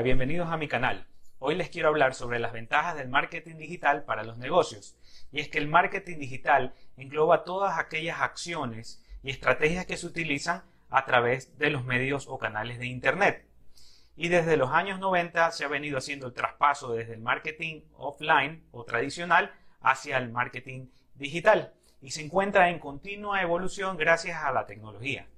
Bienvenidos a mi canal. Hoy les quiero hablar sobre las ventajas del marketing digital para los negocios. Y es que el marketing digital engloba todas aquellas acciones y estrategias que se utilizan a través de los medios o canales de Internet. Y desde los años 90 se ha venido haciendo el traspaso desde el marketing offline o tradicional hacia el marketing digital y se encuentra en continua evolución gracias a la tecnología.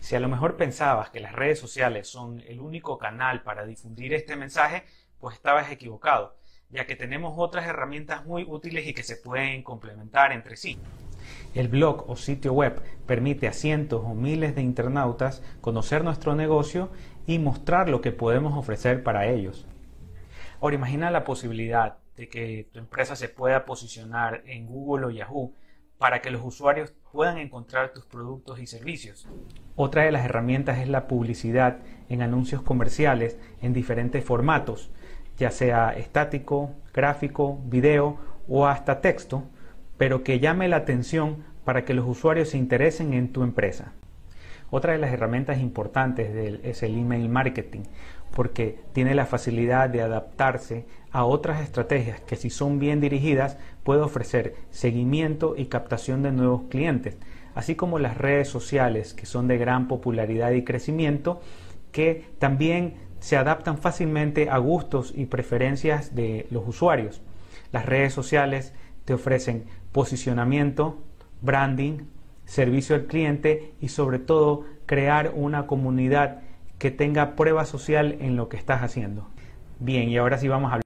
Si a lo mejor pensabas que las redes sociales son el único canal para difundir este mensaje, pues estabas equivocado, ya que tenemos otras herramientas muy útiles y que se pueden complementar entre sí. El blog o sitio web permite a cientos o miles de internautas conocer nuestro negocio y mostrar lo que podemos ofrecer para ellos. Ahora imagina la posibilidad de que tu empresa se pueda posicionar en Google o Yahoo para que los usuarios puedan encontrar tus productos y servicios. Otra de las herramientas es la publicidad en anuncios comerciales en diferentes formatos, ya sea estático, gráfico, video o hasta texto, pero que llame la atención para que los usuarios se interesen en tu empresa. Otra de las herramientas importantes es el email marketing, porque tiene la facilidad de adaptarse a otras estrategias que si son bien dirigidas puede ofrecer seguimiento y captación de nuevos clientes, así como las redes sociales que son de gran popularidad y crecimiento, que también se adaptan fácilmente a gustos y preferencias de los usuarios. Las redes sociales te ofrecen posicionamiento, branding, servicio al cliente y sobre todo crear una comunidad que tenga prueba social en lo que estás haciendo. Bien, y ahora sí vamos a hablar